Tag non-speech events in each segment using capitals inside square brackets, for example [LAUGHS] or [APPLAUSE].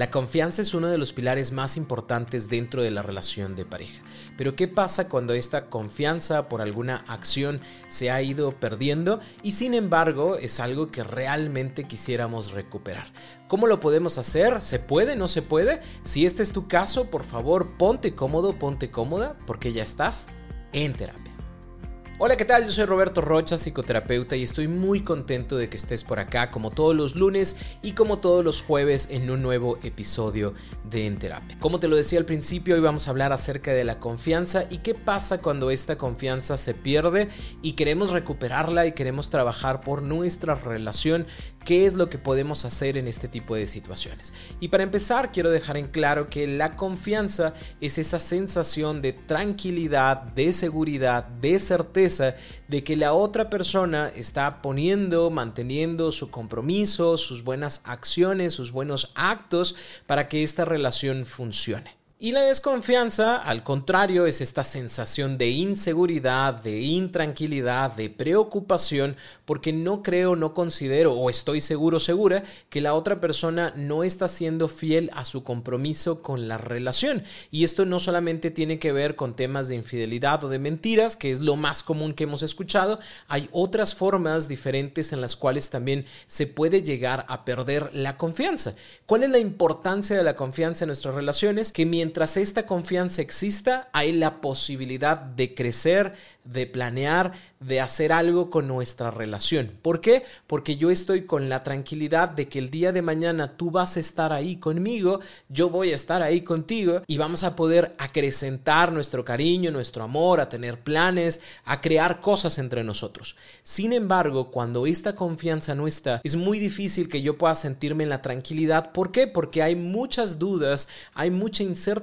La confianza es uno de los pilares más importantes dentro de la relación de pareja. Pero ¿qué pasa cuando esta confianza por alguna acción se ha ido perdiendo y sin embargo es algo que realmente quisiéramos recuperar? ¿Cómo lo podemos hacer? ¿Se puede? ¿No se puede? Si este es tu caso, por favor, ponte cómodo, ponte cómoda, porque ya estás en terapia. Hola, ¿qué tal? Yo soy Roberto Rocha, psicoterapeuta, y estoy muy contento de que estés por acá como todos los lunes y como todos los jueves en un nuevo episodio de En Terapia. Como te lo decía al principio, hoy vamos a hablar acerca de la confianza y qué pasa cuando esta confianza se pierde y queremos recuperarla y queremos trabajar por nuestra relación, qué es lo que podemos hacer en este tipo de situaciones. Y para empezar, quiero dejar en claro que la confianza es esa sensación de tranquilidad, de seguridad, de certeza, de que la otra persona está poniendo, manteniendo su compromiso, sus buenas acciones, sus buenos actos para que esta relación funcione. Y la desconfianza, al contrario, es esta sensación de inseguridad, de intranquilidad, de preocupación, porque no creo, no considero o estoy seguro, segura, que la otra persona no está siendo fiel a su compromiso con la relación. Y esto no solamente tiene que ver con temas de infidelidad o de mentiras, que es lo más común que hemos escuchado, hay otras formas diferentes en las cuales también se puede llegar a perder la confianza. ¿Cuál es la importancia de la confianza en nuestras relaciones? Que mientras mientras esta confianza exista, hay la posibilidad de crecer, de planear, de hacer algo con nuestra relación. ¿Por qué? Porque yo estoy con la tranquilidad de que el día de mañana tú vas a estar ahí conmigo, yo voy a estar ahí contigo y vamos a poder acrecentar nuestro cariño, nuestro amor, a tener planes, a crear cosas entre nosotros. Sin embargo, cuando esta confianza no está, es muy difícil que yo pueda sentirme en la tranquilidad. ¿Por qué? Porque hay muchas dudas, hay mucha incertidumbre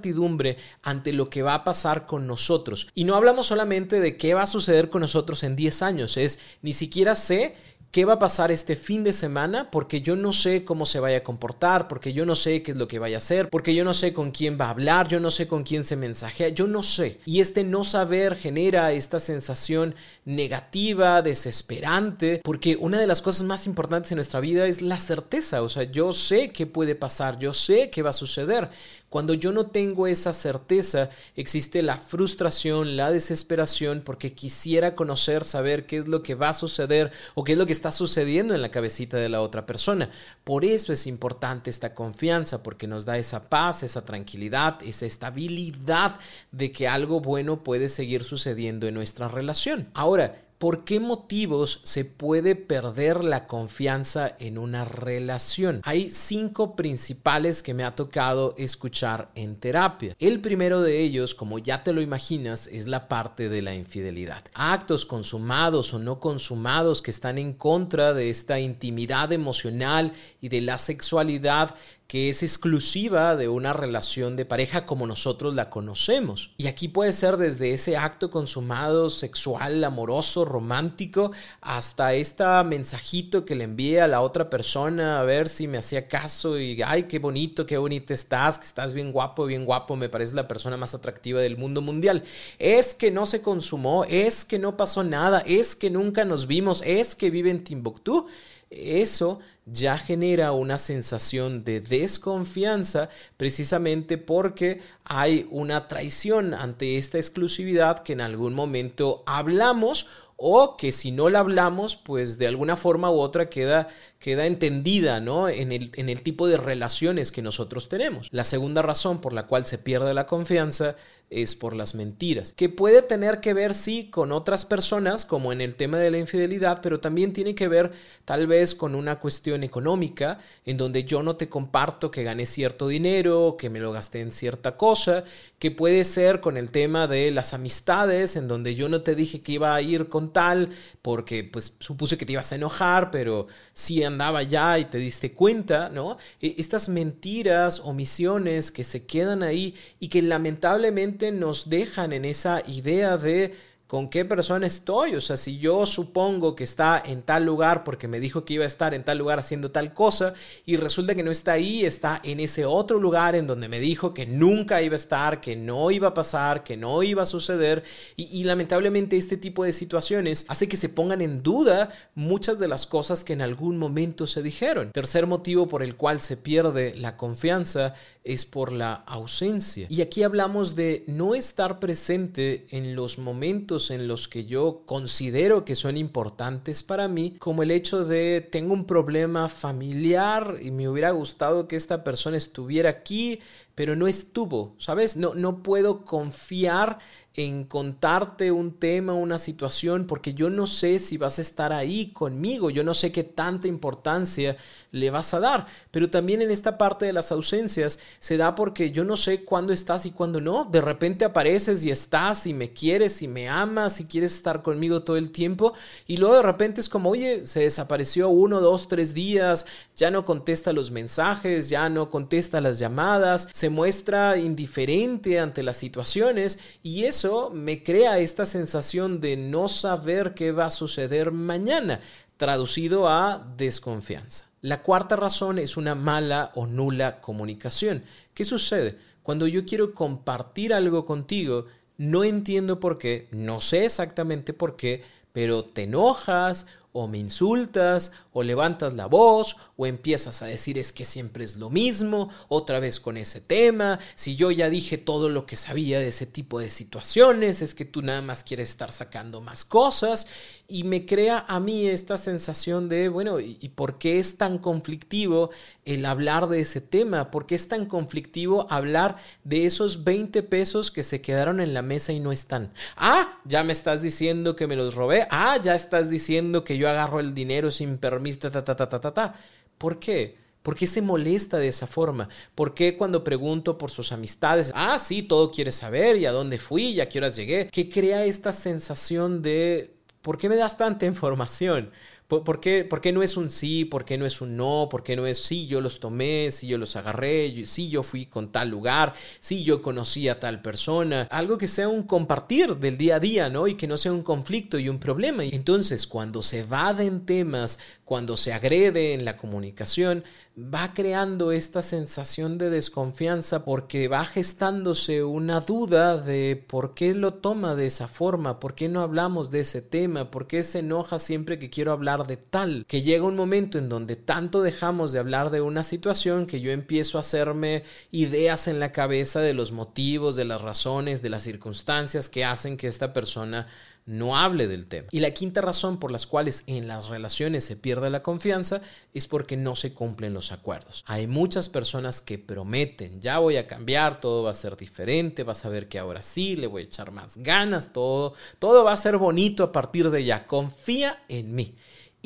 ante lo que va a pasar con nosotros. Y no hablamos solamente de qué va a suceder con nosotros en 10 años, es ni siquiera sé qué va a pasar este fin de semana porque yo no sé cómo se vaya a comportar, porque yo no sé qué es lo que vaya a hacer, porque yo no sé con quién va a hablar, yo no sé con quién se mensajea, yo no sé. Y este no saber genera esta sensación negativa, desesperante, porque una de las cosas más importantes en nuestra vida es la certeza, o sea, yo sé qué puede pasar, yo sé qué va a suceder. Cuando yo no tengo esa certeza, existe la frustración, la desesperación, porque quisiera conocer, saber qué es lo que va a suceder o qué es lo que está sucediendo en la cabecita de la otra persona. Por eso es importante esta confianza, porque nos da esa paz, esa tranquilidad, esa estabilidad de que algo bueno puede seguir sucediendo en nuestra relación. Ahora, ¿Por qué motivos se puede perder la confianza en una relación? Hay cinco principales que me ha tocado escuchar en terapia. El primero de ellos, como ya te lo imaginas, es la parte de la infidelidad. Actos consumados o no consumados que están en contra de esta intimidad emocional y de la sexualidad que es exclusiva de una relación de pareja como nosotros la conocemos. Y aquí puede ser desde ese acto consumado sexual, amoroso, romántico, hasta este mensajito que le envía a la otra persona a ver si me hacía caso y, ay, qué bonito, qué bonito estás, que estás bien guapo, bien guapo, me parece la persona más atractiva del mundo mundial. Es que no se consumó, es que no pasó nada, es que nunca nos vimos, es que vive en Timbuktu eso ya genera una sensación de desconfianza precisamente porque hay una traición ante esta exclusividad que en algún momento hablamos o que si no la hablamos, pues de alguna forma u otra queda, queda entendida ¿no? en, el, en el tipo de relaciones que nosotros tenemos. La segunda razón por la cual se pierde la confianza es por las mentiras, que puede tener que ver sí con otras personas, como en el tema de la infidelidad, pero también tiene que ver tal vez con una cuestión económica, en donde yo no te comparto que gané cierto dinero, que me lo gasté en cierta cosa, que puede ser con el tema de las amistades, en donde yo no te dije que iba a ir con tal, porque pues supuse que te ibas a enojar, pero sí andaba ya y te diste cuenta, ¿no? E, estas mentiras, omisiones que se quedan ahí y que lamentablemente nos dejan en esa idea de con qué persona estoy. O sea, si yo supongo que está en tal lugar porque me dijo que iba a estar en tal lugar haciendo tal cosa y resulta que no está ahí, está en ese otro lugar en donde me dijo que nunca iba a estar, que no iba a pasar, que no iba a suceder. Y, lamentablemente este tipo de situaciones hace que se pongan en duda muchas de las cosas que en algún momento se dijeron. Tercer motivo por el cual se pierde la confianza es por la ausencia. Y aquí hablamos de no estar presente en los momentos en los que yo considero que son importantes para mí, como el hecho de tengo un problema familiar y me hubiera gustado que esta persona estuviera aquí, pero no estuvo, ¿sabes? No, no puedo confiar en contarte un tema, una situación, porque yo no sé si vas a estar ahí conmigo, yo no sé qué tanta importancia le vas a dar, pero también en esta parte de las ausencias se da porque yo no sé cuándo estás y cuándo no, de repente apareces y estás y me quieres y me amas y quieres estar conmigo todo el tiempo y luego de repente es como, oye, se desapareció uno, dos, tres días, ya no contesta los mensajes, ya no contesta las llamadas, se muestra indiferente ante las situaciones y eso me crea esta sensación de no saber qué va a suceder mañana, traducido a desconfianza. La cuarta razón es una mala o nula comunicación. ¿Qué sucede? Cuando yo quiero compartir algo contigo, no entiendo por qué, no sé exactamente por qué, pero te enojas o me insultas, o levantas la voz, o empiezas a decir es que siempre es lo mismo, otra vez con ese tema, si yo ya dije todo lo que sabía de ese tipo de situaciones, es que tú nada más quieres estar sacando más cosas, y me crea a mí esta sensación de, bueno, ¿y por qué es tan conflictivo el hablar de ese tema? ¿Por qué es tan conflictivo hablar de esos 20 pesos que se quedaron en la mesa y no están? Ah, ya me estás diciendo que me los robé, ah, ya estás diciendo que yo agarro el dinero sin permiso, ta, ta, ta, ta, ta, ta. ¿Por qué? ¿Por qué se molesta de esa forma? ¿Por qué cuando pregunto por sus amistades, ah, sí, todo quiere saber y a dónde fui y a qué horas llegué? ¿Qué crea esta sensación de, ¿por qué me das tanta información? ¿Por, qué, ¿Por, qué, no es un sí? ¿Por qué no es un no? ¿Por qué no es sí, yo los tomé, sí, yo los agarré, sí, yo fui con tal lugar, sí, yo conocí a tal persona? Algo que sea un compartir del día a día, ¿no? Y que no sea un conflicto y un problema. Y entonces, cuando se en temas, cuando se agrede en la comunicación, va creando esta sensación de desconfianza porque va gestándose una duda de por qué lo toma de esa forma, por qué no hablamos de ese tema, por qué se enoja siempre que quiero hablar de tal, que llega un momento en donde tanto dejamos de hablar de una situación que yo empiezo a hacerme ideas en la cabeza de los motivos, de las razones, de las circunstancias que hacen que esta persona no hable del tema. Y la quinta razón por las cuales en las relaciones se pierde la confianza es porque no se cumplen los acuerdos. Hay muchas personas que prometen, ya voy a cambiar, todo va a ser diferente, vas a ver que ahora sí, le voy a echar más ganas, todo, todo va a ser bonito a partir de ya, confía en mí.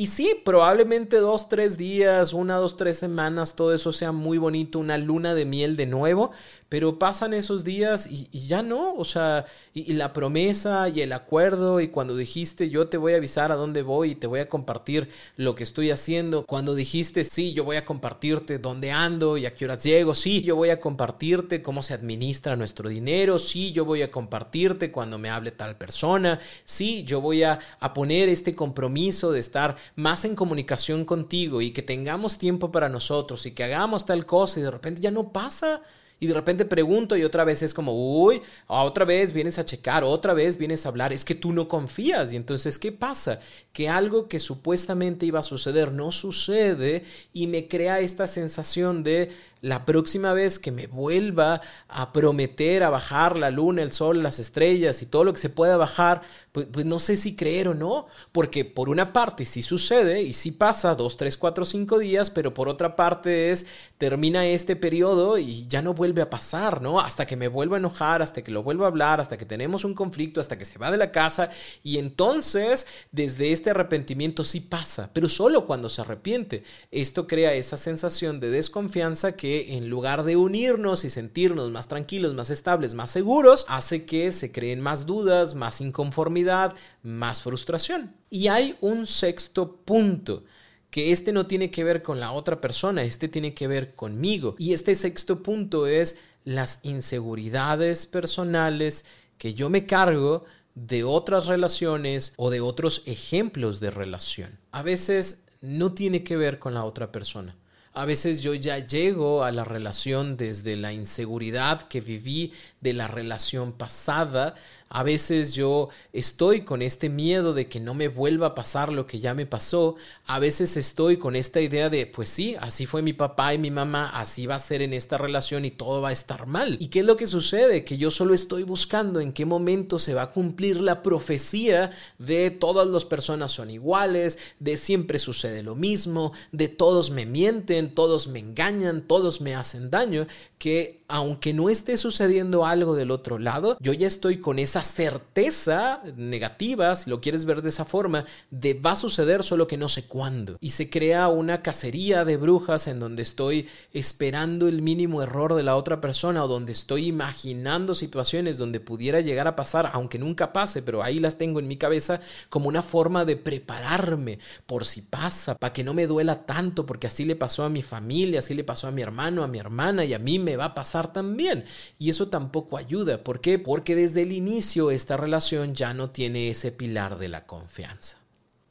Y sí, probablemente dos, tres días, una, dos, tres semanas, todo eso sea muy bonito, una luna de miel de nuevo, pero pasan esos días y, ya no, o sea, y, la promesa y el acuerdo y cuando dijiste yo te voy a avisar a dónde voy y te voy a compartir lo que estoy haciendo, cuando dijiste sí, yo voy a compartirte dónde ando y a qué horas llego, sí, yo voy a compartirte cómo se administra nuestro dinero, sí, yo voy a compartirte cuando me hable tal persona, sí, yo voy a, a poner este compromiso de estar más en comunicación contigo y que tengamos tiempo para nosotros y que hagamos tal cosa y de repente ya no pasa y de repente pregunto y otra vez es como, uy, otra vez vienes a checar, otra vez vienes a hablar, es que tú no confías. Y entonces, ¿qué pasa? Que algo que supuestamente iba a suceder no sucede y me crea esta sensación de la próxima vez que me vuelva a prometer a bajar la luna, el sol, las estrellas y todo lo que se pueda bajar, pues, pues, no sé si creer o no, porque por una parte sí sucede y sí pasa dos, tres, cuatro, cinco días, pero por otra parte es termina este periodo y ya no vuelve a pasar, ¿no? Hasta que me vuelva a enojar, hasta que lo vuelva a hablar, hasta que tenemos un conflicto, hasta que se va de la casa y entonces desde este arrepentimiento sí pasa, pero solo cuando se arrepiente. Esto crea esa sensación de desconfianza que en lugar de unirnos y sentirnos más tranquilos, más estables, más seguros, hace que se creen más dudas, más inconformidad, más frustración. Y hay un sexto punto que este no tiene que ver con la otra persona, este tiene que ver conmigo. Y este sexto punto es las inseguridades personales que yo me cargo de otras relaciones o de otros ejemplos de relación. A veces no tiene que ver con la otra persona. A veces yo ya llego a la relación desde la inseguridad que viví de la relación pasada, a veces yo estoy con este miedo de que no me vuelva a pasar lo que ya me pasó. A veces estoy con esta idea de, pues sí, así fue mi papá y mi mamá, así va a ser en esta relación y todo va a estar mal. ¿Y qué es lo que sucede? Que yo solo estoy buscando en qué momento se va a cumplir la profecía de todas las personas son iguales, de siempre sucede lo mismo, de todos me mienten, todos me engañan, todos me hacen daño, que aunque no esté sucediendo algo del otro lado, yo ya estoy con esa certeza negativa, si lo quieres ver de esa forma, de va a suceder solo que no sé cuándo. Y se crea una cacería de brujas en donde estoy esperando el mínimo error de la otra persona o donde estoy imaginando situaciones donde pudiera llegar a pasar, aunque nunca pase, pero ahí las tengo en mi cabeza como una forma de prepararme por si pasa, para que no me duela tanto, porque así le pasó a mi familia, así le pasó a mi hermano, a mi hermana y a mí me va a pasar también. Y eso tampoco ayuda. ¿Por qué? Porque desde el inicio esta relación ya no tiene ese pilar de la confianza.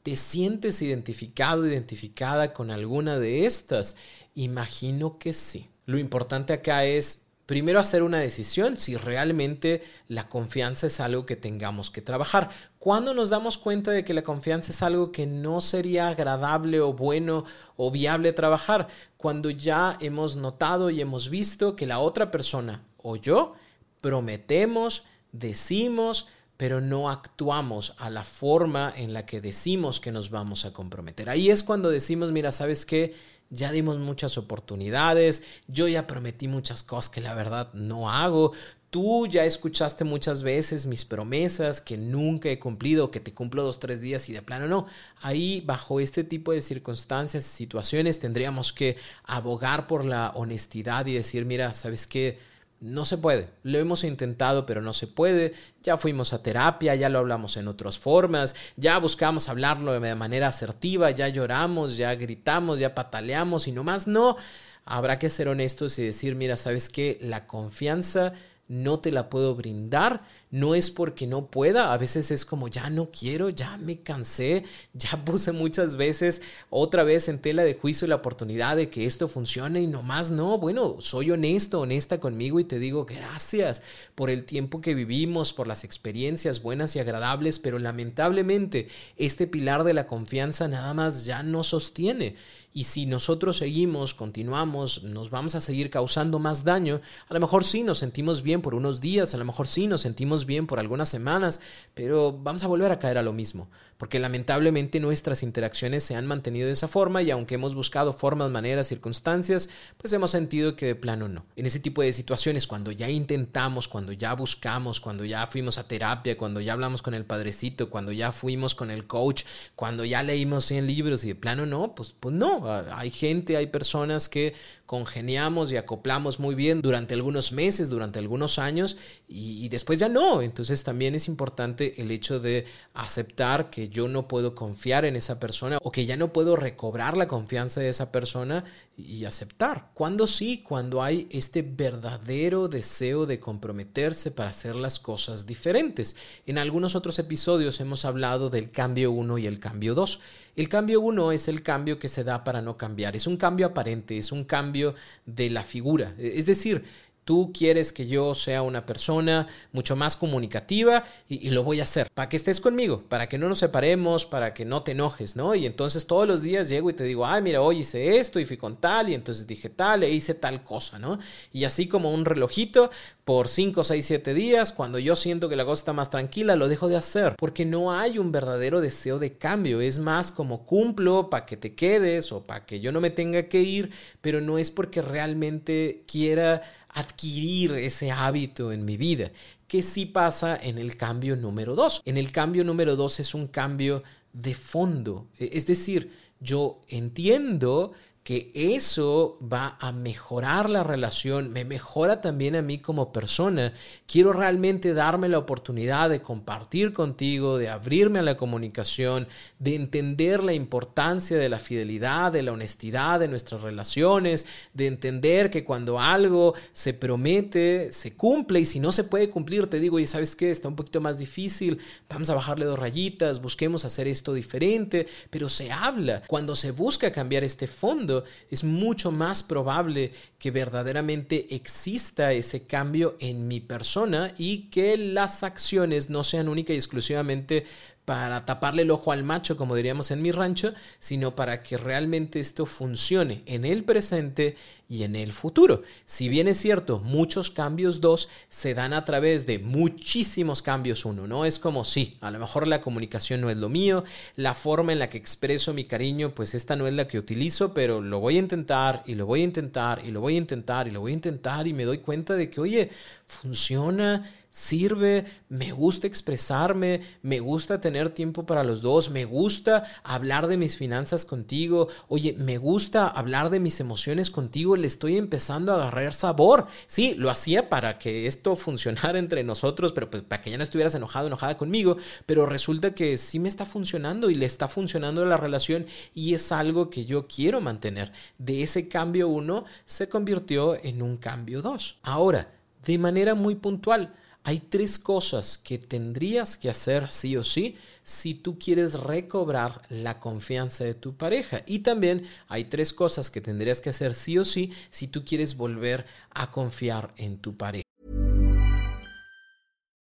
¿Te sientes identificado, identificada con alguna de estas? Imagino que sí. Lo importante acá es primero hacer una decisión si realmente la confianza es algo que tengamos que trabajar. ¿Cuándo nos damos cuenta de que la confianza es algo que no sería agradable o bueno o viable trabajar? Cuando ya hemos notado y hemos visto que la otra persona o yo prometemos, decimos, pero no actuamos a la forma en la que decimos que nos vamos a comprometer. Ahí es cuando decimos, mira, ¿sabes qué? Ya dimos muchas oportunidades, yo ya prometí muchas cosas que la verdad no hago, tú ya escuchaste muchas veces mis promesas que nunca he cumplido, que te cumplo dos, tres días y de plano no. Ahí, bajo este tipo de circunstancias situaciones, tendríamos que abogar por la honestidad y decir, mira, ¿sabes qué? No se puede. Lo hemos intentado, pero no se puede. Ya fuimos a terapia, ya lo hablamos en otras formas, ya buscamos hablarlo de manera asertiva, ya lloramos, ya gritamos, ya pataleamos y nomás no. Habrá que ser honestos y decir, mira, ¿sabes qué? La confianza no te la puedo brindar, no es porque no pueda, a veces es como ya no quiero, ya me cansé, ya [LAUGHS] puse muchas veces otra vez en tela de juicio la oportunidad de que esto funcione y nomás no, bueno, soy honesto, honesta conmigo y te digo gracias por el tiempo que vivimos, por las experiencias buenas y agradables, pero lamentablemente este pilar de la confianza nada más ya no sostiene. Y si nosotros seguimos, continuamos, nos vamos a seguir causando más daño, a lo mejor sí nos sentimos bien por unos días, a lo mejor sí nos sentimos bien por algunas semanas, pero vamos a volver a caer a lo mismo, porque lamentablemente nuestras interacciones se han mantenido de esa forma y aunque hemos buscado formas, maneras, circunstancias, pues hemos sentido que de plano no. En ese tipo de situaciones, cuando ya intentamos, cuando ya buscamos, cuando ya fuimos a terapia, cuando ya hablamos con el padrecito, cuando ya fuimos con el coach, cuando ya leímos 100 libros y de plano no, pues, pues no, hay gente, hay personas que congeniamos y acoplamos muy bien durante algunos meses, durante algunos años y, después ya no. Entonces también es importante el hecho de aceptar que yo no puedo confiar en esa persona o que ya no puedo recobrar la confianza de esa persona y aceptar. Cuando sí, cuando hay este verdadero deseo de comprometerse para hacer las cosas diferentes. En algunos otros episodios hemos hablado del cambio 1 y el cambio 2. El cambio 1 es el cambio que se da para no cambiar, es un cambio aparente, es un cambio de la figura. Es decir, Tú quieres que yo sea una persona mucho más comunicativa y, lo voy a hacer para que estés conmigo, para que no nos separemos, para que no te enojes, ¿no? Y entonces todos los días llego y te digo, ay, mira, hoy hice esto y fui con tal y entonces dije tal e hice tal cosa, ¿no? Y así como un relojito, por 5, 6, 7 días, cuando yo siento que la cosa está más tranquila, lo dejo de hacer, porque no hay un verdadero deseo de cambio, es más como cumplo para que te quedes o para que yo no me tenga que ir, pero no es porque realmente quiera adquirir ese hábito en mi vida, que sí pasa en el cambio número dos. En el cambio número dos es un cambio de fondo, e, es decir, yo entiendo que eso va a mejorar la relación, me mejora también a mí como persona. Quiero realmente darme la oportunidad de compartir contigo, de abrirme a la comunicación, de entender la importancia de la fidelidad, de la honestidad de nuestras relaciones, de entender que cuando algo se promete, se cumple y si no se puede cumplir, te digo, y sabes qué, está un poquito más difícil, vamos a bajarle dos rayitas, busquemos hacer esto diferente, pero se habla. Cuando se busca cambiar este fondo, es mucho más probable que verdaderamente exista ese cambio en mi persona y que las acciones no sean única y exclusivamente para taparle el ojo al macho, como diríamos en mi rancho, sino para que realmente esto funcione en el presente y en el futuro. Si bien es cierto, muchos cambios dos se dan a través de muchísimos cambios uno, ¿no? Es como, sí, a lo mejor la comunicación no es lo mío, la forma en la que expreso mi cariño, pues esta no es la que utilizo, pero lo voy a intentar y lo voy a intentar y lo voy a intentar y lo voy a intentar y me doy cuenta de que, oye, funciona sirve, me gusta expresarme, me gusta tener tiempo para los dos, me gusta hablar de mis finanzas contigo, oye, me gusta hablar de mis emociones contigo, le estoy empezando a agarrar sabor. Sí, lo hacía para que esto [LAUGHS] funcionara entre nosotros, pero pues, para que ya no estuvieras enojado, enojada conmigo, pero resulta que sí me está funcionando y le está funcionando la relación y es algo que yo quiero mantener. De ese cambio uno se convirtió en un cambio dos. Ahora, de manera muy puntual, hay tres cosas que tendrías que hacer sí o sí si tú quieres recobrar la confianza de tu pareja. Y también hay tres cosas que tendrías que hacer sí o sí si tú quieres volver a confiar en tu pareja.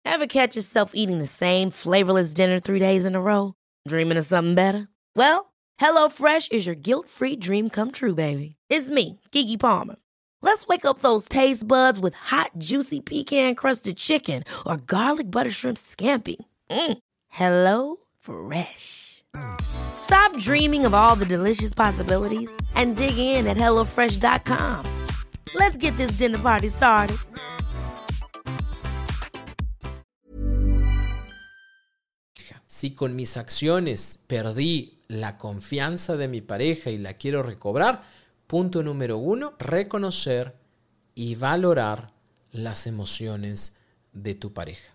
Ever catch yourself eating the same flavorless dinner three days in a row? Dreaming of something better? Well, HelloFresh is your guilt-free dream come true, baby. It's me, Kiki Palmer. Let's wake up those taste buds with hot, juicy pecan crusted chicken or garlic butter shrimp scampi. Mm. Hello Fresh. Stop dreaming of all the delicious possibilities and dig in at HelloFresh.com. Let's get this dinner party started. Si con mis acciones perdí la confianza de mi pareja y la quiero recobrar, Punto número uno, reconocer y valorar las emociones de tu pareja.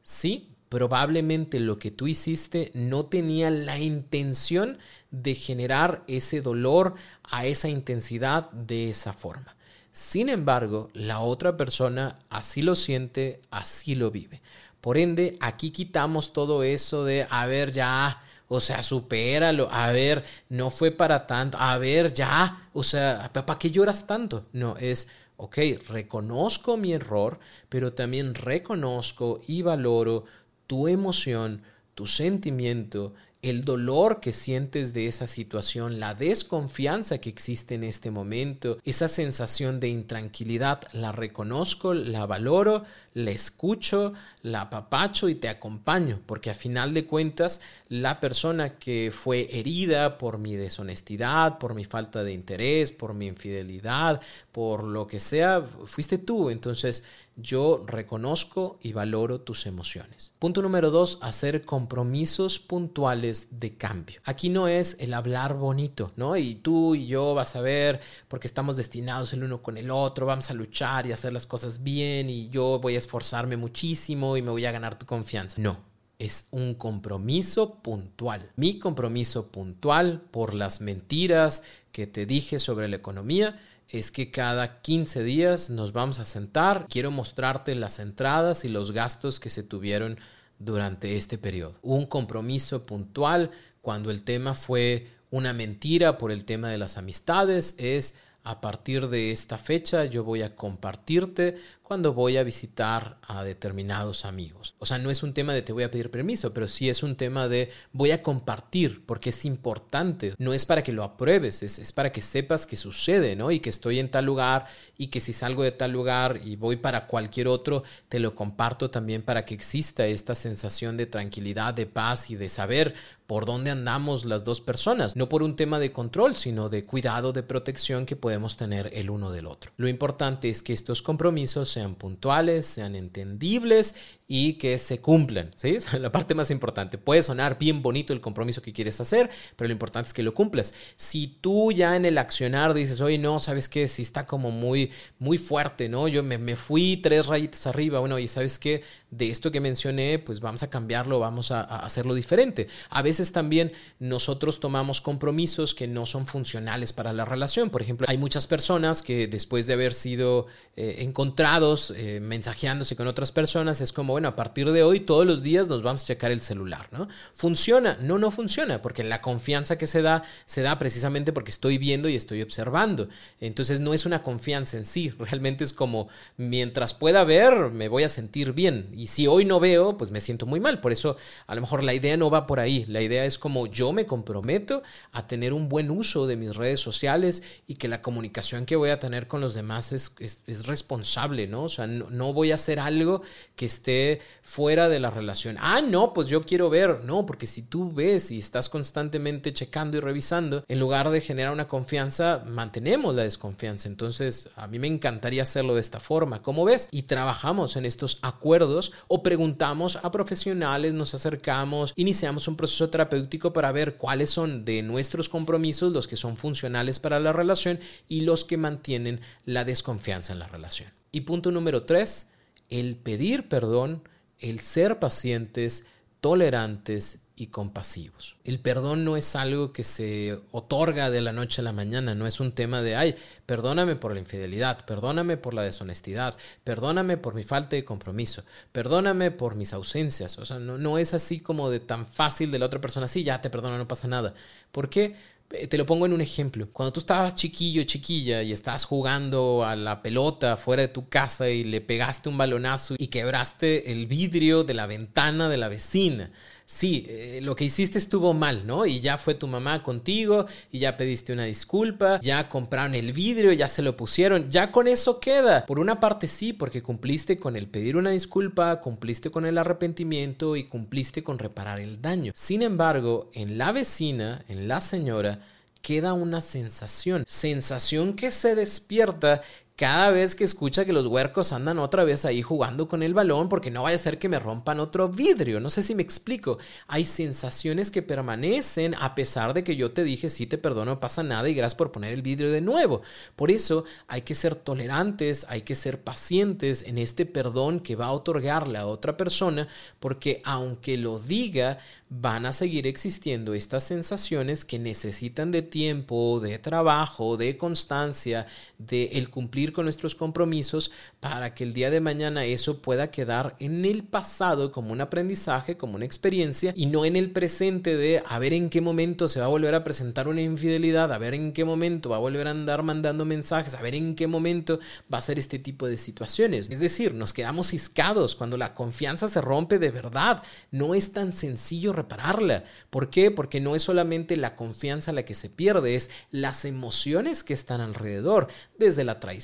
Sí, probablemente lo que tú hiciste no tenía la intención de generar ese dolor a esa intensidad de esa forma. Sin embargo, la otra persona así lo siente, así lo vive. Por ende, aquí quitamos todo eso de, a ver, ya, o sea, supéralo. A ver, no fue para tanto. A ver, ya. O sea, ¿para qué lloras tanto? No, es, ok, reconozco mi error, pero también reconozco y valoro tu emoción, tu sentimiento el dolor que sientes de esa situación, la desconfianza que existe en este momento, esa sensación de intranquilidad, la reconozco, la valoro, la escucho, la apapacho y te acompaño, porque a final de cuentas la persona que fue herida por mi deshonestidad, por mi falta de interés, por mi infidelidad, por lo que sea, fuiste tú. Entonces yo reconozco y valoro tus emociones. Punto número dos, hacer compromisos puntuales de cambio. Aquí no es el hablar bonito, ¿no? Y tú y yo vas a ver, porque estamos destinados el uno con el otro, vamos a luchar y hacer las cosas bien y yo voy a esforzarme muchísimo y me voy a ganar tu confianza. No, es un compromiso puntual. Mi compromiso puntual por las mentiras que te dije sobre la economía es que cada 15 días nos vamos a sentar. Quiero mostrarte las entradas y los gastos que se tuvieron durante este periodo. Un compromiso puntual cuando el tema fue una mentira por el tema de las amistades es a partir de esta fecha yo voy a compartirte cuando voy a visitar a determinados amigos. O sea, no es un tema de te voy a pedir permiso, pero sí es un tema de voy a compartir porque es importante. No es para que lo apruebes, es, para que sepas que sucede, ¿no? Y que estoy en tal lugar y que si salgo de tal lugar y voy para cualquier otro, te lo comparto también para que exista esta sensación de tranquilidad, de paz y de saber por dónde andamos las dos personas. No por un tema de control, sino de cuidado, de protección que podemos tener el uno del otro. Lo importante es que estos compromisos sean puntuales, sean entendibles y que se cumplan, ¿sí? [LAUGHS] La parte más importante. Puede sonar bien bonito el compromiso que quieres hacer, pero lo importante es que lo cumplas. Si tú ya en el accionar dices, oye, no, ¿sabes qué? Si está como muy, muy fuerte, ¿no? Yo me, me fui tres rayitas arriba, bueno, y ¿sabes qué? De esto que mencioné, pues vamos a cambiarlo, vamos a, a hacerlo diferente. A veces también nosotros tomamos compromisos que no son funcionales para la relación. Por ejemplo, hay muchas personas que después de haber sido eh, encontrados eh, mensajeándose con otras personas, es como, bueno, a partir de hoy todos los días nos vamos a checar el celular, ¿no? ¿Funciona? No, no funciona, porque la confianza que se da, se da precisamente porque estoy viendo y estoy observando. Entonces no es una confianza en sí, [LAUGHS] realmente es como, mientras pueda ver, me voy a sentir bien. Y si hoy no veo, pues me siento muy mal. Por eso a lo mejor la idea no va por ahí. La idea es como yo me comprometo a tener un buen uso de mis redes sociales y que la comunicación que voy a tener con los demás es, es, responsable, ¿no? O sea, no, voy a hacer algo que esté fuera de la relación. Ah, no, pues yo quiero ver. No, porque si tú ves y estás constantemente checando y revisando, en lugar de generar una confianza, mantenemos la desconfianza. Entonces, a mí me encantaría hacerlo de esta forma. ¿Cómo ves? Y trabajamos en estos acuerdos o preguntamos a profesionales, nos acercamos, iniciamos un proceso terapéutico para ver cuáles son de nuestros compromisos los que son funcionales para la relación y los que mantienen la desconfianza en la relación. Y punto número tres, el pedir perdón, el ser pacientes, tolerantes y compasivos. El perdón no es algo que se otorga de la noche a la mañana, no es un tema de, ay, perdóname por la infidelidad, perdóname por la deshonestidad, perdóname por mi falta de compromiso, perdóname por mis ausencias. O sea, no, no es así como de tan fácil de la otra persona, sí, ya te perdono, no pasa nada. ¿Por qué? Eh, te lo pongo en un ejemplo. Cuando tú estabas chiquillo, chiquilla y estabas jugando a la pelota fuera de tu casa y le pegaste un balonazo y quebraste el vidrio de la ventana de la vecina sí, eh, lo que hiciste estuvo mal, ¿no? Y ya fue tu mamá contigo y ya pediste una disculpa, ya compraron el vidrio, ya se lo pusieron, ya con eso queda. Por una parte sí, porque cumpliste con el pedir una disculpa, cumpliste con el arrepentimiento y cumpliste con reparar el daño. Sin embargo, en la vecina, en la señora, queda una sensación, sensación que se despierta cada vez que escucha que los huercos andan otra vez ahí jugando con el balón porque no vaya a ser que me rompan otro vidrio. No sé si me explico. Hay sensaciones que permanecen a pesar de que yo te dije sí te perdono, no pasa nada y gracias por poner el vidrio de nuevo. Por eso hay que ser tolerantes, hay que ser pacientes en este perdón que va a otorgarle a otra persona porque aunque lo diga, van a seguir existiendo estas sensaciones que necesitan de tiempo, de trabajo, de constancia, de el cumplir con nuestros compromisos para que el día de mañana eso pueda quedar en el pasado como un aprendizaje, como una experiencia y no en el presente de a ver en qué momento se va a volver a presentar una infidelidad, a ver en qué momento va a volver a andar mandando mensajes, a ver en qué momento va a ser este tipo de situaciones. Es decir, nos quedamos ciscados cuando la confianza se rompe de verdad. No es tan sencillo repararla. ¿Por qué? Porque no es solamente la confianza la que se pierde, es las emociones que están alrededor, desde la traición,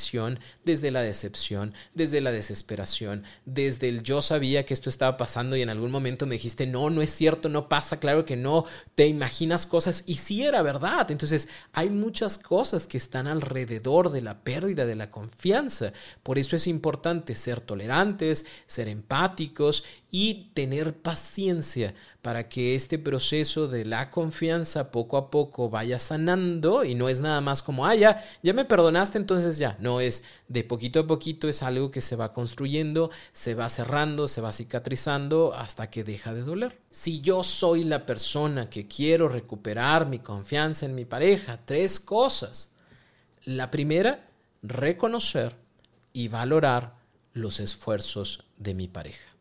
desde la decepción, desde la desesperación, desde el yo sabía que esto estaba pasando y en algún momento me dijiste, no, no es cierto, no pasa, claro que no, te imaginas cosas y sí era verdad. Entonces hay muchas cosas que están alrededor de la pérdida de la confianza. Por eso es importante ser tolerantes, ser empáticos y tener paciencia para que este proceso de la confianza poco a poco vaya sanando y no es nada más como, ah, ya, ya me perdonaste, entonces ya, no es de poquito a poquito, es algo que se va construyendo, se va cerrando, se va cicatrizando hasta que deja de doler. Si yo soy la persona que quiero recuperar mi confianza en mi pareja, tres cosas. La primera, reconocer y valorar los esfuerzos de mi pareja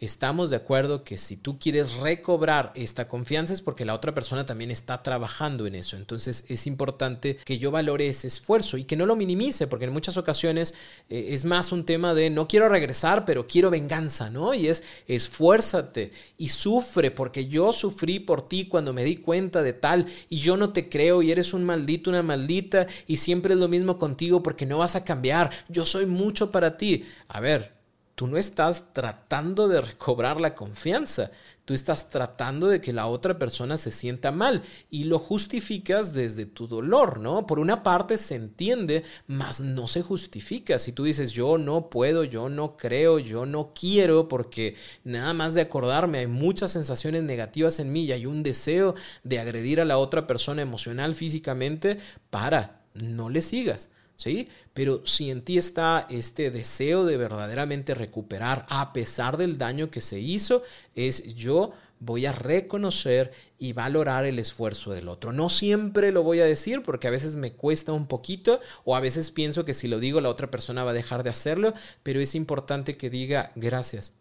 estamos de acuerdo que si tú quieres recobrar esta confianza es porque la otra persona también está trabajando en eso. Entonces es importante que yo valore ese esfuerzo y que no lo minimice, porque en muchas ocasiones eh, es más un tema de no quiero regresar, pero quiero venganza, ¿no? Y es esfuérzate y sufre, porque yo sufrí por ti cuando me di cuenta de tal y yo no te creo y eres un maldito, una maldita y siempre es lo mismo contigo porque no vas a cambiar. Yo soy mucho para ti. A ver, Tú no estás tratando de recobrar la confianza, Tú estás tratando de que la otra persona se sienta mal y lo justificas desde tu dolor, ¿no? Por una parte se entiende, mas no se justifica. Si tú dices yo no puedo, yo no creo, yo no quiero, porque nada más de acordarme hay muchas sensaciones negativas en mí y hay un deseo de agredir a la otra persona emocional, físicamente, para, no le sigas. ¿Sí? Pero si en ti está este deseo de verdaderamente recuperar a pesar del daño que se hizo, es yo voy a reconocer y valorar el esfuerzo del otro. No siempre lo voy a decir porque a veces me cuesta un poquito o a veces pienso que si lo digo la otra persona va a dejar de hacerlo, pero es importante que diga gracias.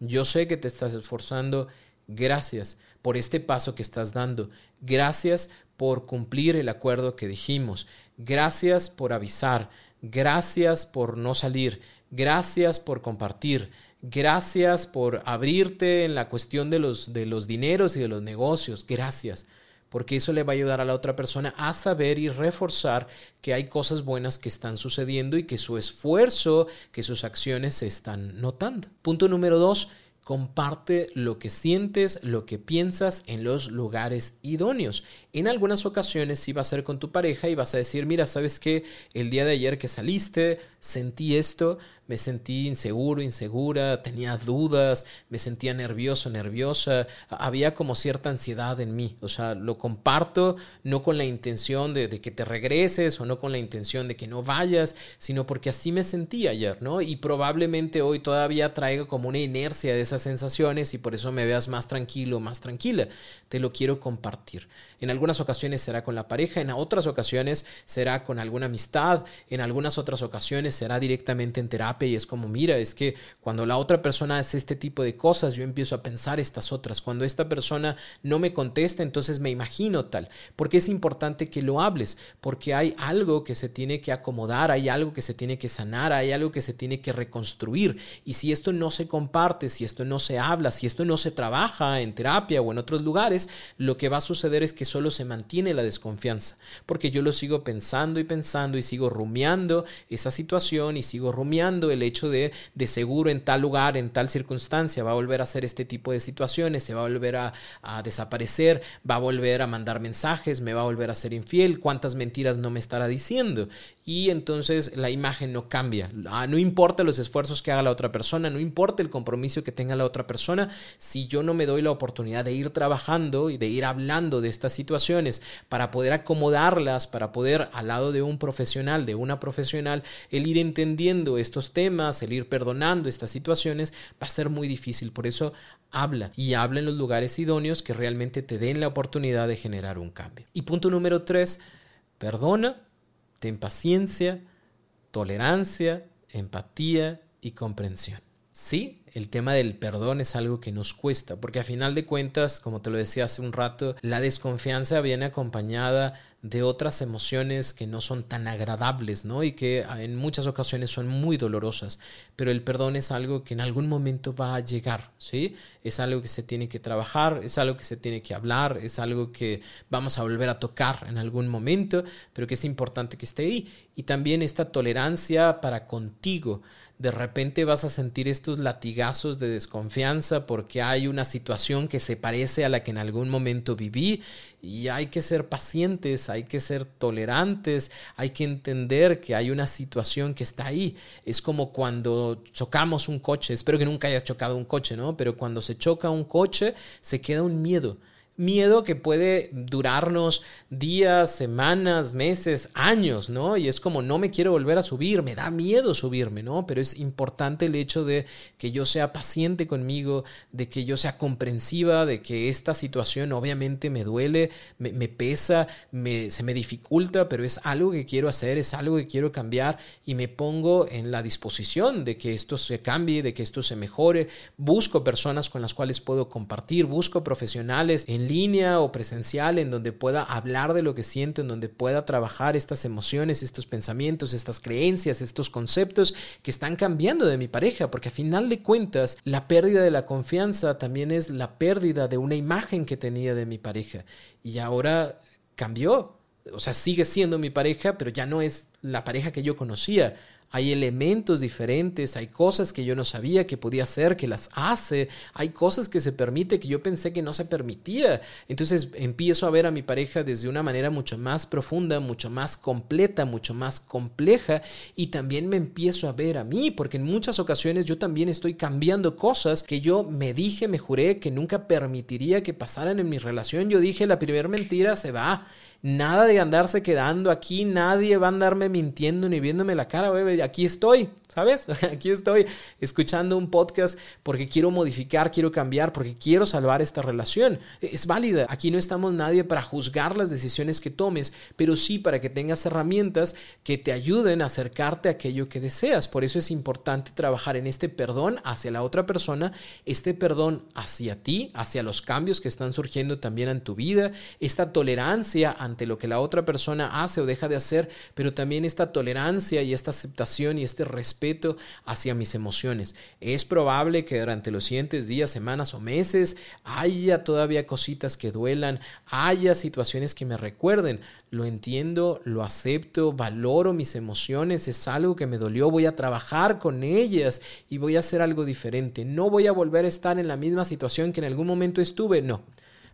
Yo sé que te estás esforzando, gracias por este paso que estás dando, gracias por cumplir el acuerdo que dijimos, Gracias por avisar, gracias por no salir, gracias por compartir, gracias por abrirte en la cuestión de los, de los dineros y de los negocios, gracias porque eso le va a ayudar a la otra persona a saber y reforzar que hay cosas buenas que están sucediendo y que su esfuerzo, que sus acciones se están notando. Punto número dos, comparte lo que sientes, lo que piensas en los lugares idóneos. En algunas ocasiones sí va a ser con tu pareja y vas a decir, mira, ¿sabes qué? El día de ayer que saliste, sentí esto, me sentí inseguro, insegura, tenía dudas, me sentía nervioso, nerviosa, había como cierta ansiedad en mí. O sea, lo comparto no con la intención de, que te regreses o no con la intención de que no vayas, sino porque así me sentí ayer, ¿no? Y probablemente hoy todavía traigo como una inercia de esas sensaciones y por eso me veas más tranquilo, más tranquila. Te lo quiero compartir. En algunas ocasiones será con la pareja, en otras ocasiones será con alguna amistad, en algunas otras ocasiones será directamente en terapia y es como, mira, es que cuando la otra persona hace este tipo de cosas, yo empiezo a pensar estas otras. Cuando esta persona no me contesta, entonces me imagino tal. Porque es importante que lo hables, porque hay algo que se tiene que acomodar, hay algo que se tiene que sanar, hay algo que se tiene que reconstruir. Y si esto no se comparte, si esto no se habla, si esto no se trabaja en terapia o en otros lugares, lo que va a suceder es que solo se mantiene la desconfianza. Porque yo lo sigo pensando y pensando y sigo rumiando esa situación y sigo rumiando el hecho de de seguro en tal lugar, en tal circunstancia, va a volver a hacer este tipo de situaciones, se va a volver a, desaparecer, va a volver a mandar mensajes, me va a volver a ser infiel, cuántas mentiras no me estará diciendo. Y entonces la imagen no cambia. Ah, no importa los esfuerzos que haga la otra persona, no importa el compromiso que tenga la otra persona, si yo no me doy la oportunidad de ir trabajando y de ir hablando de estas situaciones para poder acomodarlas, para poder al lado de un profesional, de una profesional, el ir entendiendo estos temas, el ir perdonando estas situaciones, va a ser muy difícil. Por eso habla y habla en los lugares idóneos que realmente te den la oportunidad de generar un cambio. Y punto número tres, perdona, ten paciencia, tolerancia, empatía y comprensión. Sí, el tema del perdón es algo que nos cuesta, porque a final de cuentas, como te lo decía hace un rato, la desconfianza viene acompañada de otras emociones que no son tan agradables, ¿no? Y que ah, en muchas ocasiones son muy dolorosas. Pero el perdón es algo que en algún momento va a llegar, ¿sí? Es algo que se tiene que trabajar, es algo que se tiene que hablar, es algo que vamos a volver a tocar en algún momento, pero que es importante que esté ahí. Y también esta tolerancia para contigo de repente vas a sentir estos latigazos de desconfianza porque hay una situación que se parece a la que en algún momento viví y hay que ser pacientes, hay que ser tolerantes, hay que entender que hay una situación que está ahí. Es como cuando chocamos un coche, espero que nunca hayas chocado un coche, ¿no? Pero cuando se choca un coche se queda un miedo miedo que puede durarnos días, semanas, meses, años, ¿no? Y es como, no me quiero volver a subir, me da miedo subirme, ¿no? Pero es importante el hecho de que yo sea paciente conmigo, de que yo sea comprensiva, de que esta situación obviamente me duele, me, pesa, me, se me dificulta, pero es algo que quiero hacer, es algo que quiero cambiar y me pongo en la disposición de que esto se cambie, de que esto se mejore. Busco personas con las cuales puedo compartir, busco profesionales en línea o presencial en donde pueda hablar de lo que siento, en donde pueda trabajar estas emociones, estos pensamientos, estas creencias, estos conceptos que están cambiando de mi pareja, porque a final de cuentas la pérdida de la confianza también es la pérdida de una imagen que tenía de mi pareja y ahora cambió. O sea, sigue siendo mi pareja, pero ya no es la pareja que yo conocía hay elementos diferentes, hay cosas que yo no sabía que podía hacer, que las hace, hay cosas que se permite que yo pensé que no se permitía. Entonces empiezo a ver a mi pareja desde una manera mucho más profunda, mucho más completa, mucho más compleja y también me empiezo a ver a mí, porque en muchas ocasiones yo también estoy cambiando cosas que yo me dije, me juré que nunca permitiría que pasaran en mi relación. Yo dije, la primera mentira se va Nada de andarse quedando aquí, nadie va a andarme mintiendo ni viéndome la cara, bebé. Aquí estoy, ¿sabes? [LAUGHS] Aquí estoy escuchando un podcast porque quiero modificar, quiero cambiar, porque quiero salvar esta relación. Es válida. Aquí no estamos nadie para juzgar las decisiones que tomes, pero sí para que tengas herramientas que te ayuden a acercarte a aquello que deseas. Por eso es importante trabajar en este perdón hacia la otra persona, este perdón hacia ti, hacia los cambios que están surgiendo también en tu vida, esta tolerancia a ante lo que la otra persona hace o deja de hacer, pero también esta tolerancia y esta aceptación y este respeto hacia mis emociones. Es probable que durante los siguientes días, semanas o meses haya todavía cositas que duelan, haya situaciones que me recuerden. Lo entiendo, lo acepto, valoro mis emociones, es algo que me dolió, voy a trabajar con ellas y voy a hacer algo diferente. No voy a volver a estar en la misma situación que en algún momento estuve, no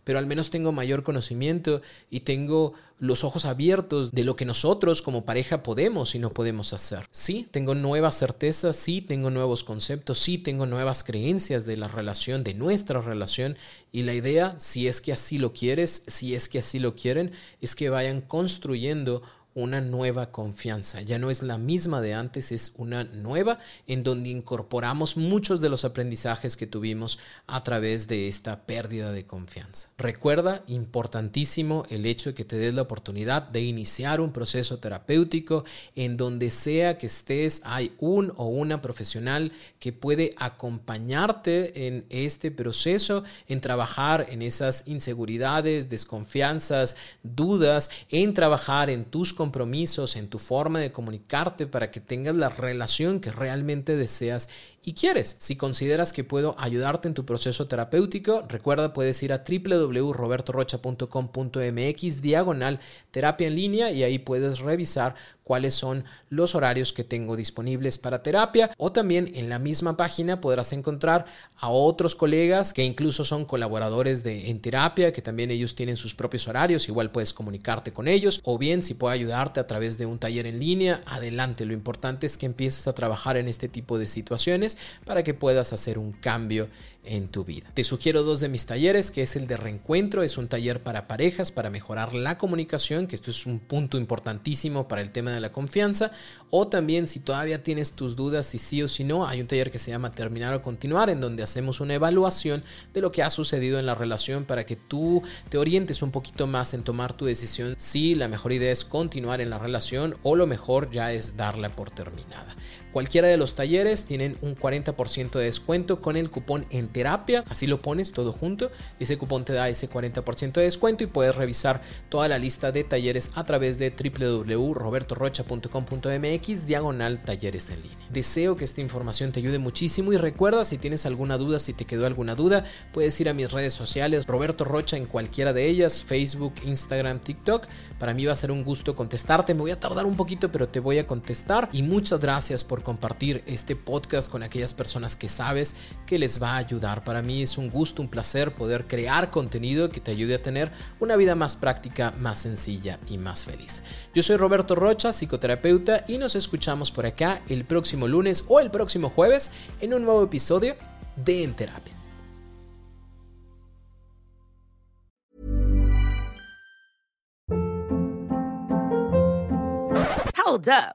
pero al menos tengo mayor conocimiento y tengo los ojos abiertos de lo que nosotros como pareja podemos y no podemos hacer. Sí, tengo nuevas certezas, sí, tengo nuevos conceptos, sí, tengo nuevas creencias de la relación, de nuestra relación y la idea, si es que así lo quieres, si es que así lo quieren, es que vayan construyendo una nueva confianza. Ya no es la misma de antes, es una nueva en donde incorporamos muchos de los aprendizajes que tuvimos a través de esta pérdida de confianza. Recuerda, importantísimo, el hecho de que te des la oportunidad de iniciar un proceso terapéutico en donde sea que estés, hay un o una profesional que puede acompañarte en este proceso, en trabajar en esas inseguridades, desconfianzas, dudas, en trabajar en tus compromisos, en tu forma de comunicarte para que tengas la relación que realmente deseas y quieres. Si consideras que puedo ayudarte en tu proceso terapéutico, recuerda puedes ir a www.robertorocha.com.mx diagonal terapia en línea y ahí puedes revisar cuáles son los horarios que tengo disponibles para terapia. O también en la misma página podrás encontrar a otros colegas que incluso son colaboradores de en terapia que también ellos tienen sus propios horarios igual puedes comunicarte con ellos. O bien si puedo ayudarte a través de un taller en línea adelante. Lo importante es que empieces a trabajar en este tipo de situaciones para que puedas hacer un cambio en tu vida. Te sugiero dos de mis talleres, que es el de reencuentro, es un taller para parejas, para mejorar la comunicación, que esto es un punto importantísimo para el tema de la confianza, o también si todavía tienes tus dudas si sí o si no, hay un taller que se llama Terminar o Continuar, en donde hacemos una evaluación de lo que ha sucedido en la relación para que tú te orientes un poquito más en tomar tu decisión si la mejor idea es continuar en la relación o lo mejor ya es darla por terminada. Cualquiera de los talleres tienen un 40% de descuento con el cupón en terapia, así lo pones todo junto, ese cupón te da ese 40% de descuento y puedes revisar toda la lista de talleres a través de www.robertorocha.com.mx diagonal talleres en línea. Deseo que esta información te ayude muchísimo y recuerda si tienes alguna duda, si te quedó alguna duda, puedes ir a mis redes sociales, Roberto Rocha en cualquiera de ellas, Facebook, Instagram, TikTok. Para mí va a ser un gusto contestarte, me voy a tardar un poquito, pero te voy a contestar y muchas gracias por compartir este podcast con aquellas personas que sabes que les va a Para mí es un gusto, un placer poder crear contenido que te ayude a tener una vida más práctica, más sencilla y más feliz. Yo soy Roberto Rocha, psicoterapeuta, y nos escuchamos por acá el próximo lunes o el próximo jueves en un nuevo episodio de En Terapia. Hold.